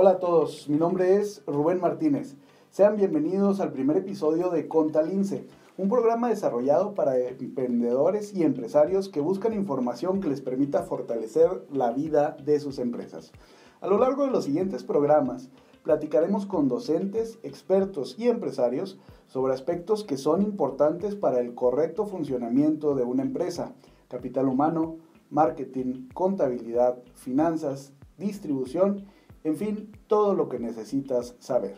Hola a todos, mi nombre es Rubén Martínez. Sean bienvenidos al primer episodio de Contalince, un programa desarrollado para emprendedores y empresarios que buscan información que les permita fortalecer la vida de sus empresas. A lo largo de los siguientes programas, platicaremos con docentes, expertos y empresarios sobre aspectos que son importantes para el correcto funcionamiento de una empresa, capital humano, marketing, contabilidad, finanzas, distribución, en fin, todo lo que necesitas saber.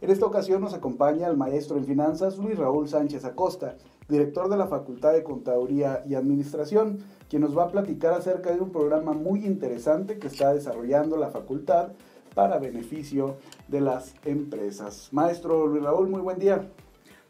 En esta ocasión nos acompaña el maestro en finanzas Luis Raúl Sánchez Acosta, director de la Facultad de Contaduría y Administración, quien nos va a platicar acerca de un programa muy interesante que está desarrollando la facultad para beneficio de las empresas. Maestro Luis Raúl, muy buen día.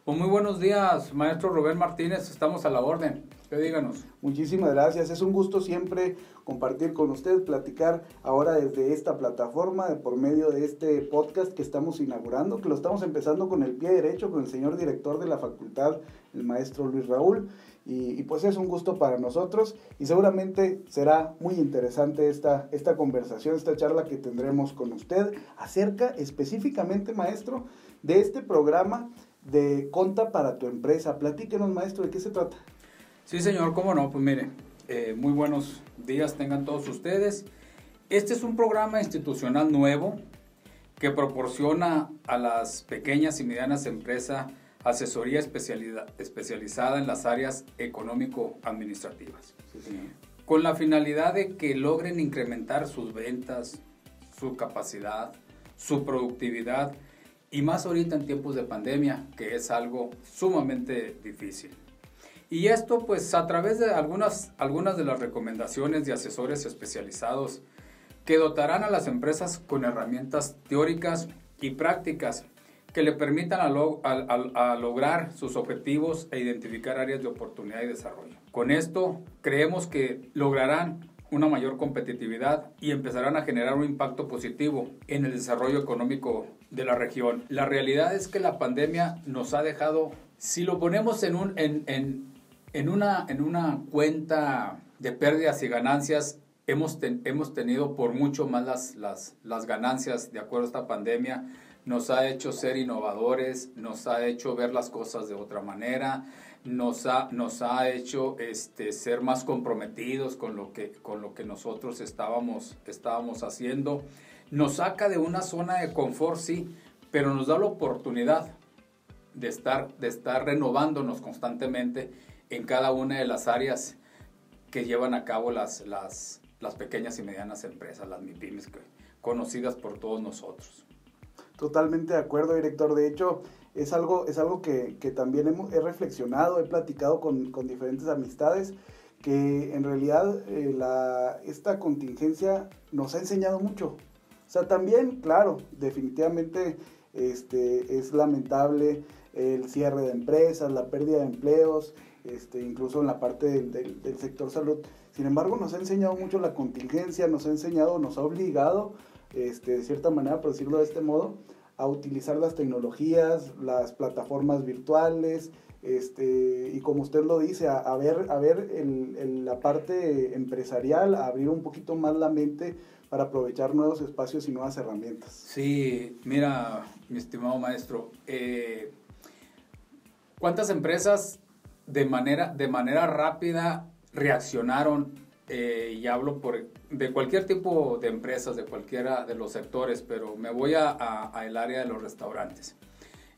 Pues muy buenos días, maestro Rubén Martínez, estamos a la orden. ¿Qué díganos? Muchísimas gracias, es un gusto siempre compartir con usted, platicar ahora desde esta plataforma, por medio de este podcast que estamos inaugurando, que lo estamos empezando con el pie derecho, con el señor director de la facultad, el maestro Luis Raúl. Y, pues es un gusto para nosotros y seguramente será muy interesante esta, esta conversación, esta charla que tendremos con usted acerca específicamente, maestro, de este programa de Conta para tu empresa. Platíquenos, maestro, ¿de qué se trata? Sí, señor, cómo no, pues mire, eh, muy buenos días tengan todos ustedes. Este es un programa institucional nuevo que proporciona a las pequeñas y medianas empresas asesoría especializada en las áreas económico-administrativas, con la finalidad de que logren incrementar sus ventas, su capacidad, su productividad y más ahorita en tiempos de pandemia, que es algo sumamente difícil. Y esto pues a través de algunas, algunas de las recomendaciones de asesores especializados que dotarán a las empresas con herramientas teóricas y prácticas que le permitan a, lograr sus objetivos e identificar áreas de oportunidad y desarrollo. Con esto creemos que lograrán una mayor competitividad y empezarán a generar un impacto positivo en el desarrollo económico de la región. La realidad es que la pandemia nos ha dejado, si lo ponemos en, un, en, una, en una cuenta de pérdidas y ganancias, hemos, hemos tenido por mucho más las, las, las ganancias de acuerdo a esta pandemia nos ha hecho ser innovadores, nos ha hecho ver las cosas de otra manera, nos ha, nos ha hecho este, ser más comprometidos con lo que, con lo que nosotros estábamos, estábamos haciendo. Nos saca de una zona de confort, sí, pero nos da la oportunidad de estar, de estar renovándonos constantemente en cada una de las áreas que llevan a cabo las, las, las pequeñas y medianas empresas, las MIPIMES, conocidas por todos nosotros. Totalmente de acuerdo, director. De hecho, es algo, es algo que, también hemos, he reflexionado, he platicado con, diferentes amistades, que en realidad eh, la, esta contingencia nos ha enseñado mucho. O sea, también, claro, definitivamente este, es lamentable el cierre de empresas, la pérdida de empleos, este, incluso en la parte del, sector salud. Sin embargo, nos ha enseñado mucho la contingencia, nos ha enseñado, nos ha obligado este, de cierta manera, por decirlo de este modo, a utilizar las tecnologías, las plataformas virtuales, este, y como usted lo dice, a, ver, a ver la parte empresarial, a abrir un poquito más la mente para aprovechar nuevos espacios y nuevas herramientas. Sí, mira, mi estimado maestro, eh, ¿cuántas empresas de manera, de manera rápida reaccionaron eh, y hablo por, de cualquier tipo de empresas, de cualquiera de los sectores, pero me voy a, el área de los restaurantes.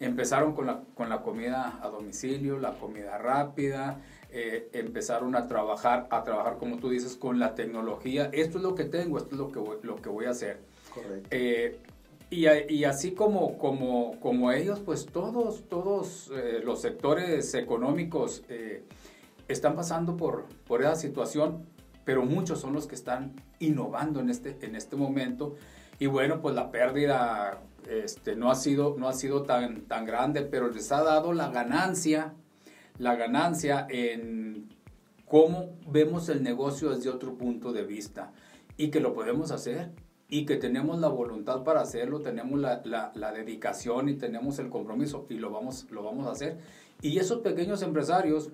Empezaron con la, con la comida a domicilio, la comida rápida, eh, empezaron a trabajar, a trabajar, como tú dices, con la tecnología. Esto es lo que tengo, esto es lo que voy, lo que voy a hacer. Correcto. Eh, y, así como, como, como ellos, pues todos, todos los sectores económicos están pasando por, por esa situación pero muchos son los que están innovando en este, en este momento. Y bueno, pues la pérdida este, no ha sido, no ha sido tan, tan grande, pero les ha dado la ganancia, la ganancia en cómo vemos el negocio desde otro punto de vista y que lo podemos hacer y que tenemos la voluntad para hacerlo, tenemos la, la, dedicación y tenemos el compromiso y lo vamos, lo vamos a hacer. Y esos pequeños empresarios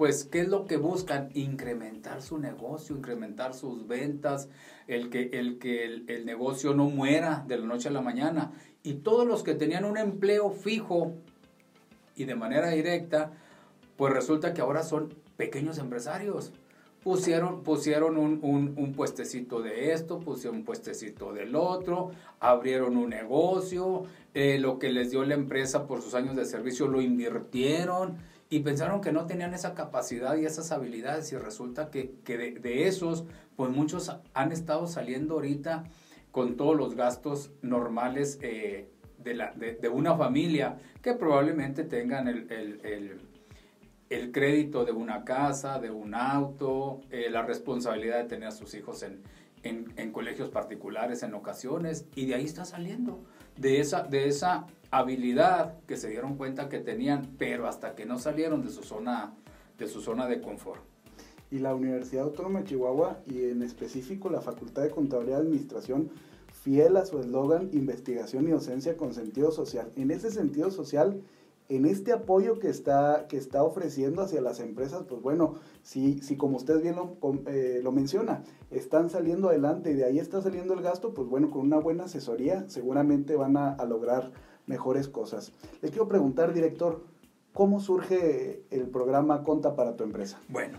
pues, ¿qué es lo que buscan? Incrementar su negocio, incrementar sus ventas, el que, el, que el, negocio no muera de la noche a la mañana. Y todos los que tenían un empleo fijo y de manera directa, pues resulta que ahora son pequeños empresarios. Pusieron, pusieron un, un, puestecito de esto, pusieron un puestecito del otro, abrieron un negocio, eh, lo que les dio la empresa por sus años de servicio lo invirtieron y pensaron que no tenían esa capacidad y esas habilidades y resulta que, que de, esos, pues muchos han estado saliendo ahorita con todos los gastos normales eh, de, la, de, una familia que probablemente tengan el, el, crédito de una casa, de un auto, eh, la responsabilidad de tener a sus hijos en, en, colegios particulares en ocasiones y de ahí está saliendo de esa, de esa habilidad que se dieron cuenta que tenían, pero hasta que no salieron de su zona de, su zona de confort. Y la Universidad Autónoma de Chihuahua y en específico la Facultad de Contaduría y Administración, fiel a su eslogan investigación y docencia con sentido social. En ese sentido social, en este apoyo que está, que está ofreciendo hacia las empresas, pues bueno, si, si como usted bien lo, eh, lo, menciona, están saliendo adelante y de ahí está saliendo el gasto, pues bueno, con una buena asesoría seguramente van a, lograr mejores cosas. Le quiero preguntar, director, ¿cómo surge el programa Conta para tu empresa? Bueno,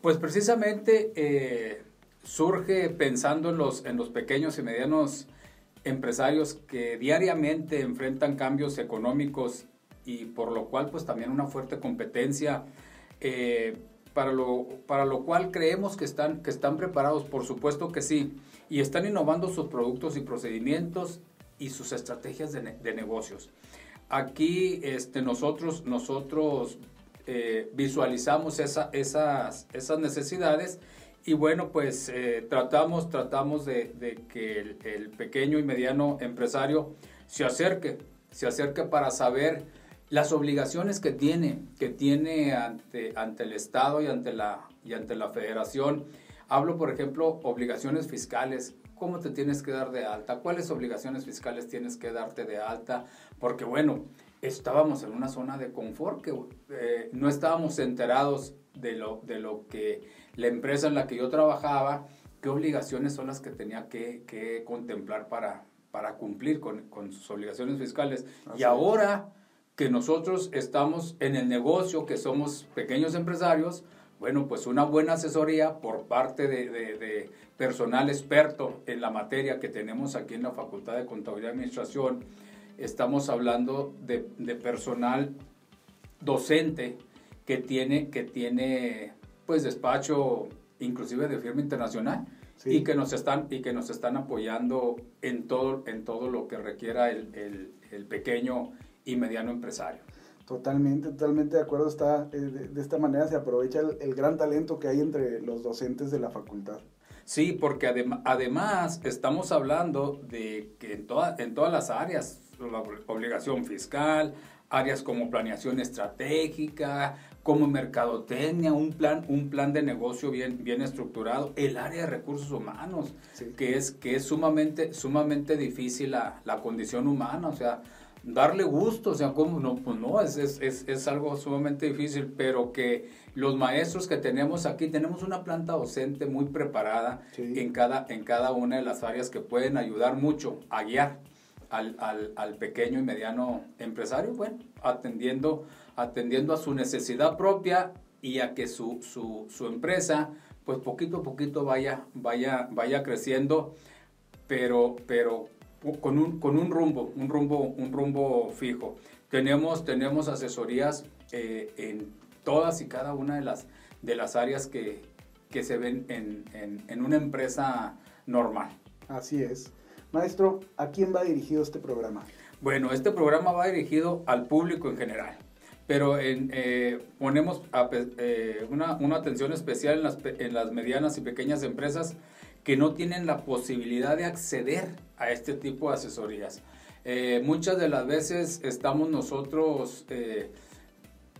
pues precisamente eh, surge pensando en los, en los pequeños y medianos empresarios que diariamente enfrentan cambios económicos y por lo cual pues también una fuerte competencia. Eh, para lo, para lo cual creemos que están, que están preparados, por supuesto que sí, y están innovando sus productos y procedimientos y sus estrategias de, negocios. Aquí este, nosotros, nosotros eh, visualizamos esa, esas, esas necesidades y bueno, pues eh, tratamos, tratamos de, que el, pequeño y mediano empresario se acerque, se acerque para saber las obligaciones que tiene, que tiene ante, ante el Estado y ante, la, y ante la federación. Hablo, por ejemplo, obligaciones fiscales, cómo te tienes que dar de alta, cuáles obligaciones fiscales tienes que darte de alta, porque bueno, estábamos en una zona de confort que eh, no estábamos enterados de lo, de lo que la empresa en la que yo trabajaba, qué obligaciones son las que tenía que, que contemplar para, para cumplir con, con sus obligaciones fiscales. y ahora que nosotros estamos en el negocio, que somos pequeños empresarios, bueno, pues una buena asesoría por parte de, de, personal experto en la materia que tenemos aquí en la Facultad de Contabilidad y Administración. Estamos hablando de, de personal docente que tiene, que tiene pues despacho inclusive de firma internacional y, que nos están, y que nos están apoyando en todo, en todo lo que requiera el, el, el pequeño y mediano empresario. Totalmente, totalmente de acuerdo. Está, eh, de, esta manera se aprovecha el, gran talento que hay entre los docentes de la facultad. Sí, porque además estamos hablando de que en, toda, en todas las áreas, la obligación fiscal, áreas como planeación estratégica, como mercadotecnia, un plan, un plan de negocio bien, bien estructurado, el área de recursos humanos, que, es, que es sumamente, sumamente difícil la, la condición humana, o sea, darle gusto, o sea, ¿cómo no? Pues no, es, es, es, es, algo sumamente difícil, pero que los maestros que tenemos aquí, tenemos una planta docente muy preparada en, cada, en cada una de las áreas que pueden ayudar mucho a guiar al, al, al pequeño y mediano empresario, bueno, atendiendo, atendiendo a su necesidad propia y a que su, su, su empresa, pues poquito a poquito vaya, vaya, vaya creciendo, pero, pero con un, con un rumbo, un rumbo, un rumbo fijo. Tenemos, tenemos asesorías eh, en todas y cada una de las, de las áreas que, que se ven en, en, en, una empresa normal. Así es. Maestro, ¿a quién va dirigido este programa? Bueno, este programa va dirigido al público en general, pero en, eh, ponemos eh, una, una, atención especial en las, en las medianas y pequeñas empresas que no tienen la posibilidad de acceder a este tipo de asesorías. Eh, muchas de las veces estamos nosotros, eh,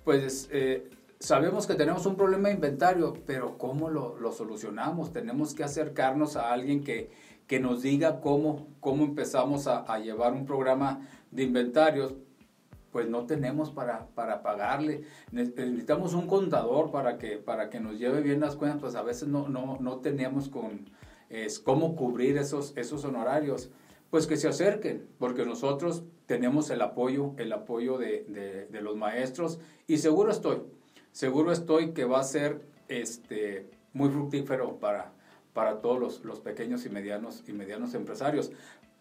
pues eh, sabemos que tenemos un problema de inventario, pero ¿cómo lo, lo solucionamos? Tenemos que acercarnos a alguien que, que nos diga cómo, cómo empezamos a, llevar un programa de inventarios, pues no tenemos para, para pagarle. Necesitamos un contador para que, para que nos lleve bien las cuentas, pues a veces no, no, no tenemos con, es, cómo cubrir esos, esos honorarios. Pues que se acerquen, porque nosotros tenemos el apoyo, el apoyo de, de, de los maestros y seguro estoy, seguro estoy que va a ser este, muy fructífero para, para todos los, los, pequeños y medianos, y medianos empresarios,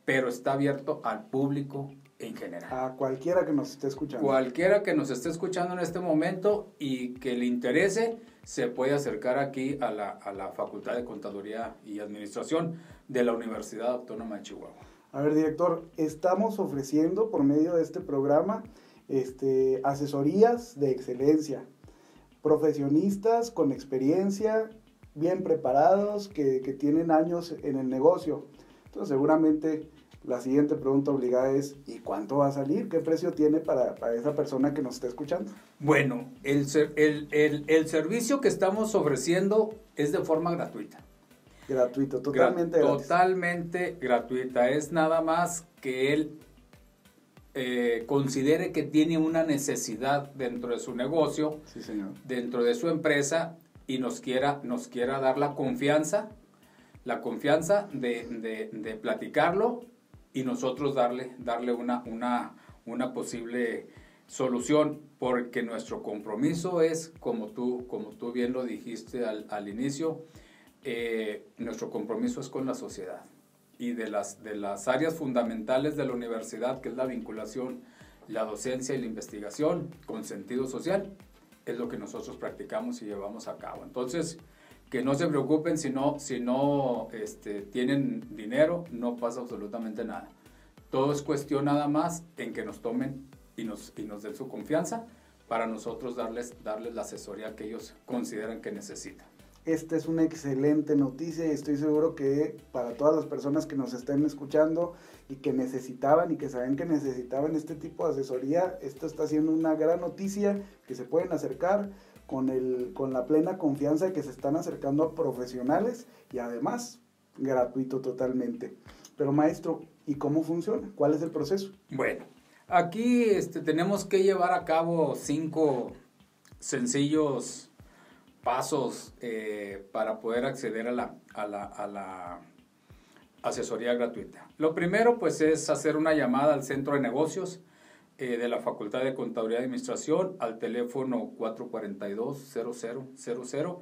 pero está abierto al público en general. A cualquiera que nos esté escuchando. Cualquiera que nos esté escuchando en este momento y que le interese, se puede acercar aquí a la, a la Facultad de Contaduría y Administración de la Universidad Autónoma de Chihuahua. A ver, director, estamos ofreciendo por medio de este programa este, asesorías de excelencia, profesionistas con experiencia, bien preparados, que, que tienen años en el negocio. Entonces, seguramente la siguiente pregunta obligada es, ¿y cuánto va a salir? ¿Qué precio tiene para, para esa persona que nos está escuchando? Bueno, el, el, el, el, servicio que estamos ofreciendo es de forma gratuita. Gratuito, totalmente Gra Totalmente gratuita. Es nada más que él eh, considere que tiene una necesidad dentro de su negocio, sí, señor. dentro de su empresa y nos quiera, nos quiera dar la confianza, la confianza de, de, de platicarlo y nosotros darle, darle una, una, una posible solución, porque nuestro compromiso es, como tú, como tú bien lo dijiste al, al inicio, eh, nuestro compromiso es con la sociedad. Y de las, de las áreas fundamentales de la universidad, que es la vinculación, la docencia y la investigación con sentido social, es lo que nosotros practicamos y llevamos a cabo. Entonces, que no se preocupen si no, si no este, tienen dinero, no pasa absolutamente nada. Todo es cuestión nada más en que nos tomen y nos, y nos den su confianza para nosotros darles, darles la asesoría que ellos consideran que necesitan. Esta es una excelente noticia y estoy seguro que para todas las personas que nos estén escuchando y que necesitaban y que saben que necesitaban este tipo de asesoría, esto está siendo una gran noticia que se pueden acercar con, el, con la plena confianza de que se están acercando a profesionales y además gratuito totalmente. Pero maestro, ¿y cómo funciona? ¿Cuál es el proceso? Bueno, aquí este, tenemos que llevar a cabo cinco sencillos pasos eh, para poder acceder a la, a, la, a la, asesoría gratuita. Lo primero pues es hacer una llamada al centro de negocios eh, de la Facultad de Contaduría y Administración al teléfono 442-0000,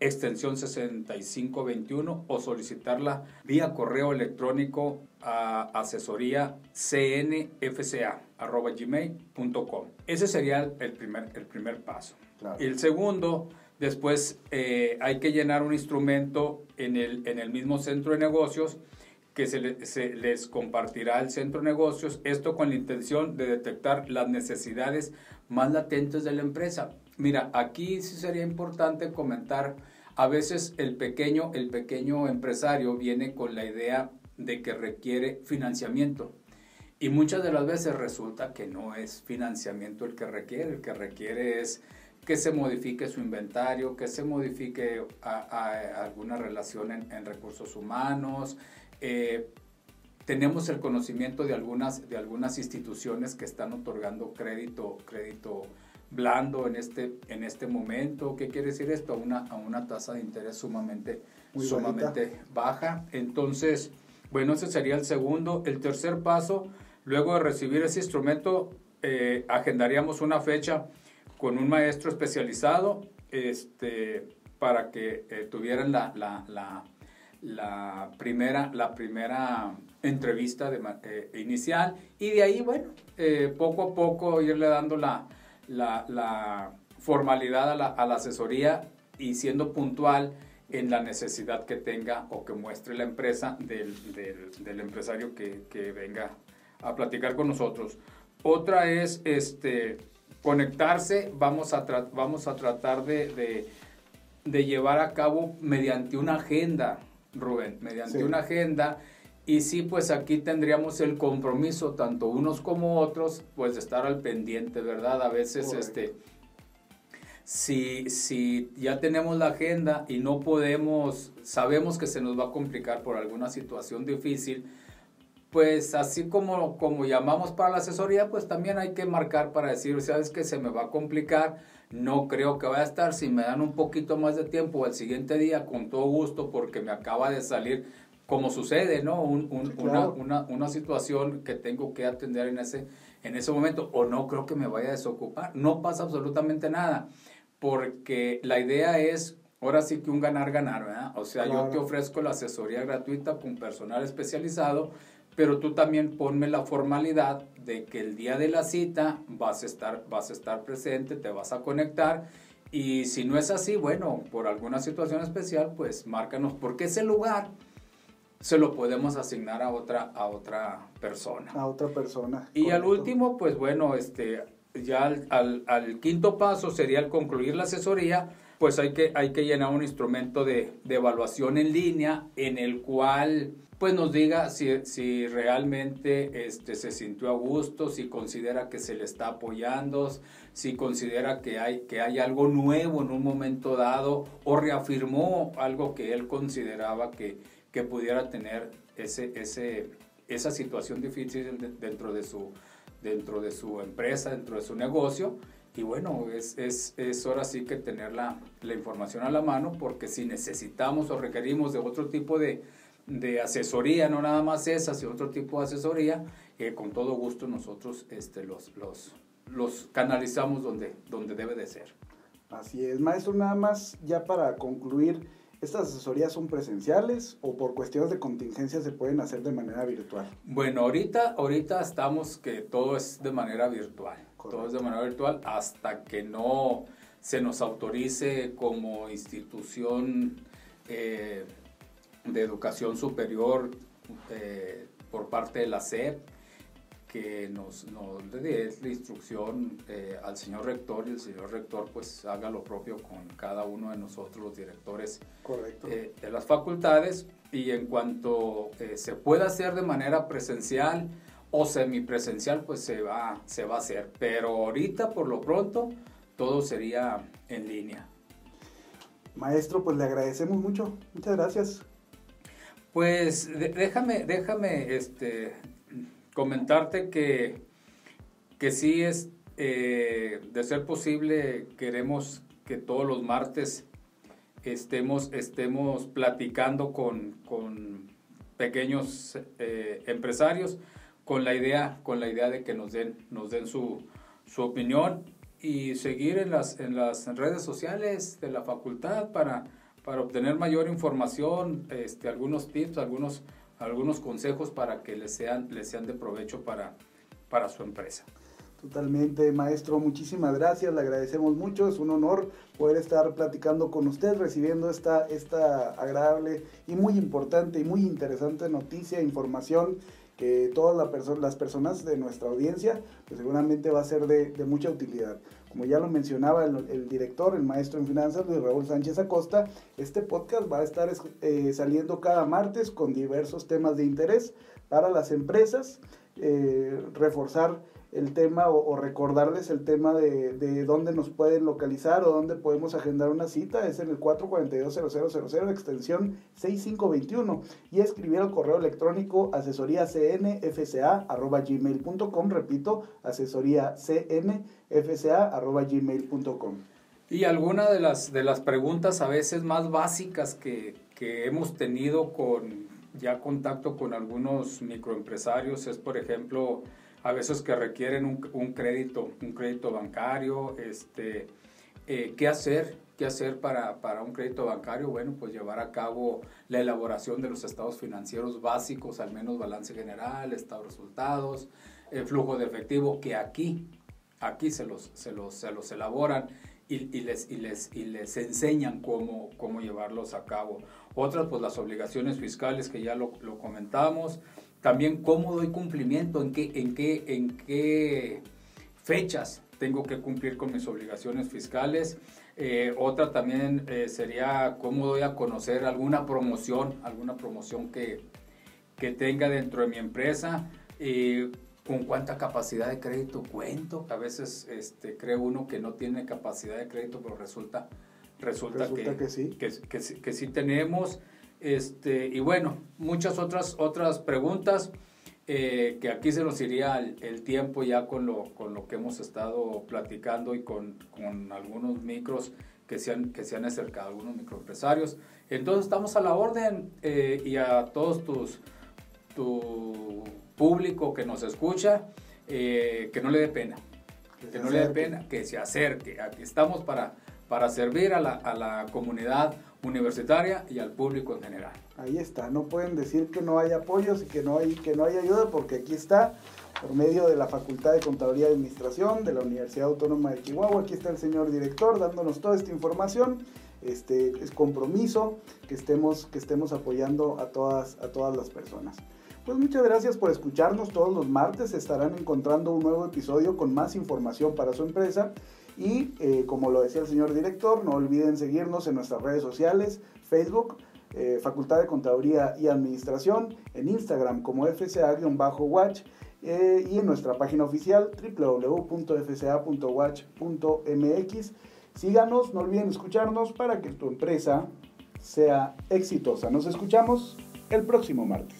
extensión 6521 o solicitarla vía correo electrónico a asesoría cnfca.gmail.com. Ese sería el primer, el primer paso. Claro. Y el segundo Después eh, hay que llenar un instrumento en el, en el mismo centro de negocios que se, le, se, les compartirá el centro de negocios, esto con la intención de detectar las necesidades más latentes de la empresa. Mira, aquí sí sería importante comentar, a veces el pequeño, el pequeño empresario viene con la idea de que requiere financiamiento. Y muchas de las veces resulta que no es financiamiento el que requiere, el que requiere es que se modifique su inventario, que se modifique a, a alguna relación en, en, recursos humanos. Eh, tenemos el conocimiento de algunas, de algunas instituciones que están otorgando crédito, crédito blando en este, en este momento. ¿Qué quiere decir esto? A una, a una tasa de interés sumamente, Muy sumamente baja. Entonces, bueno, ese sería el segundo. El tercer paso, luego de recibir ese instrumento, eh, agendaríamos una fecha con un maestro especializado este, para que eh, tuvieran la, la, la, la, primera, la primera entrevista de, eh, inicial. Y de ahí, bueno, eh, poco a poco irle dando la, la formalidad a la, a la asesoría y siendo puntual en la necesidad que tenga o que muestre la empresa del, del, del empresario que, venga a platicar con nosotros. Otra es este, conectarse, vamos a, vamos a tratar de, llevar a cabo mediante una agenda, Rubén, mediante sí. una agenda. Y sí, pues aquí tendríamos el compromiso, tanto unos como otros, pues de estar al pendiente, ¿verdad? A veces, Correcto. este, si, si ya tenemos la agenda y no podemos, sabemos que se nos va a complicar por alguna situación difícil, pues así como, como llamamos para la asesoría, pues también hay que marcar para decir, sabes que se me va a complicar, no creo que vaya a estar, si me dan un poquito más de tiempo el siguiente día, con todo gusto, porque me acaba de salir, como sucede, ¿no? una, una, una, situación que tengo que atender en ese, en ese momento, o no creo que me vaya a desocupar, no pasa absolutamente nada, porque la idea es ahora sí que un ganar-ganar, ¿verdad? O sea, yo te ofrezco la asesoría gratuita con personal especializado, pero tú también ponme la formalidad de que el día de la cita vas a estar, vas a estar presente, te vas a conectar. Y si no es así, bueno, por alguna situación especial, pues márcanos, porque ese lugar se lo podemos asignar a otra, a otra persona. A otra persona. Y al último, pues bueno, este, ya al, al, al, quinto paso sería el concluir la asesoría, pues hay que, hay que llenar un instrumento de, de evaluación en línea en el cual pues nos diga si, si realmente este, se sintió a gusto, si considera que se le está apoyando, si considera que hay, que hay algo nuevo en un momento dado o reafirmó algo que él consideraba que, que pudiera tener ese, ese, esa situación difícil dentro de, su, dentro de su empresa, dentro de su negocio. Y bueno, es, es, es hora sí que tener la, la información a la mano porque si necesitamos o requerimos de otro tipo de, de asesoría, no nada más esa, sino otro tipo de asesoría, con todo gusto nosotros este, los, los, los canalizamos donde, donde debe de ser. Así es, maestro, nada más ya para concluir, ¿estas asesorías son presenciales o por cuestiones de contingencia se pueden hacer de manera virtual? Bueno, ahorita, ahorita estamos que todo es de manera virtual, todo es de manera virtual hasta que no se nos autorice como institución eh, de educación superior eh, por parte de la SEP, que nos, nos dé la instrucción eh, al señor rector y el señor rector pues haga lo propio con cada uno de nosotros los directores eh, de las facultades y en cuanto se pueda hacer de manera presencial o semipresencial pues se va, se va a hacer, pero ahorita por lo pronto todo sería en línea. Maestro, pues le agradecemos mucho. Muchas gracias. Pues déjame, déjame este, comentarte que, que sí es, eh, de ser posible, queremos que todos los martes estemos, estemos platicando con, pequeños eh, empresarios con la idea, con la idea de que nos den, nos den su, su opinión y seguir en las, en las redes sociales de la facultad para para obtener mayor información, este, algunos tips, algunos, algunos consejos para que les sean, les sean de provecho para, para su empresa. Totalmente, maestro, muchísimas gracias, le agradecemos mucho, es un honor poder estar platicando con usted, recibiendo esta, esta agradable y muy importante y muy interesante noticia, información que todas las personas de nuestra audiencia, pues seguramente va a ser de mucha utilidad. Como ya lo mencionaba el, director, el maestro en finanzas, Luis Raúl Sánchez Acosta, este podcast va a estar eh, saliendo cada martes con diversos temas de interés para las empresas, eh, reforzar el tema o, recordarles el tema de, de, dónde nos pueden localizar o dónde podemos agendar una cita, es en el 442-0000, extensión 6521, y escribir al correo electrónico asesoríacnfca.gmail.com, repito, asesoríacnfca.gmail.com. Y alguna de las, de las preguntas a veces más básicas que, que hemos tenido con ya contacto con algunos microempresarios es, por ejemplo, a veces que requieren un, crédito, un crédito bancario, este, eh, ¿qué hacer? ¿Qué hacer para, para, un crédito bancario? Bueno, pues llevar a cabo la elaboración de los estados financieros básicos, al menos balance general, estado de resultados, el flujo de efectivo, que aquí, aquí se los, se los, se los elaboran y, les, y, les, y les enseñan cómo, cómo llevarlos a cabo. Otras, pues las obligaciones fiscales que ya lo comentamos, también cómo doy cumplimiento, en qué, en qué, en qué fechas tengo que cumplir con mis obligaciones fiscales. Eh, otra también eh, sería cómo doy a conocer alguna promoción, alguna promoción que, que tenga dentro de mi empresa. Eh, con cuánta capacidad de crédito cuento. A veces este, cree uno que no tiene capacidad de crédito, pero resulta, resulta, que, que, sí. Que, que, sí tenemos. Este, y bueno, muchas otras, otras preguntas. eh, que aquí se nos iría el, tiempo ya con lo, con lo que hemos estado platicando y con, con algunos micros que se, han, que se han acercado, algunos microempresarios. Entonces estamos a la orden eh, y a todos tus, tu público que nos escucha, eh, que no le dé pena, que, no le dé pena, que se acerque. Aquí estamos para, para servir a la, a la comunidad universitaria y al público en general. Ahí está, no pueden decir que no hay apoyos y que no hay, que no hay ayuda porque aquí está, por medio de la Facultad de Contaduría y Administración de la Universidad Autónoma de Chihuahua, aquí está el señor director dándonos toda esta información. Este, es compromiso que estemos, que estemos apoyando a todas, a todas las personas. Pues muchas gracias por escucharnos todos los martes. Estarán encontrando un nuevo episodio con más información para su empresa. Y eh, como lo decía el señor director, no olviden seguirnos en nuestras redes sociales, Facebook, eh, Facultad de Contaduría y Administración, en Instagram como FCA-Watch eh, y en nuestra página oficial www.fca.watch.mx. Síganos, no olviden escucharnos para que tu empresa sea exitosa. Nos escuchamos el próximo martes.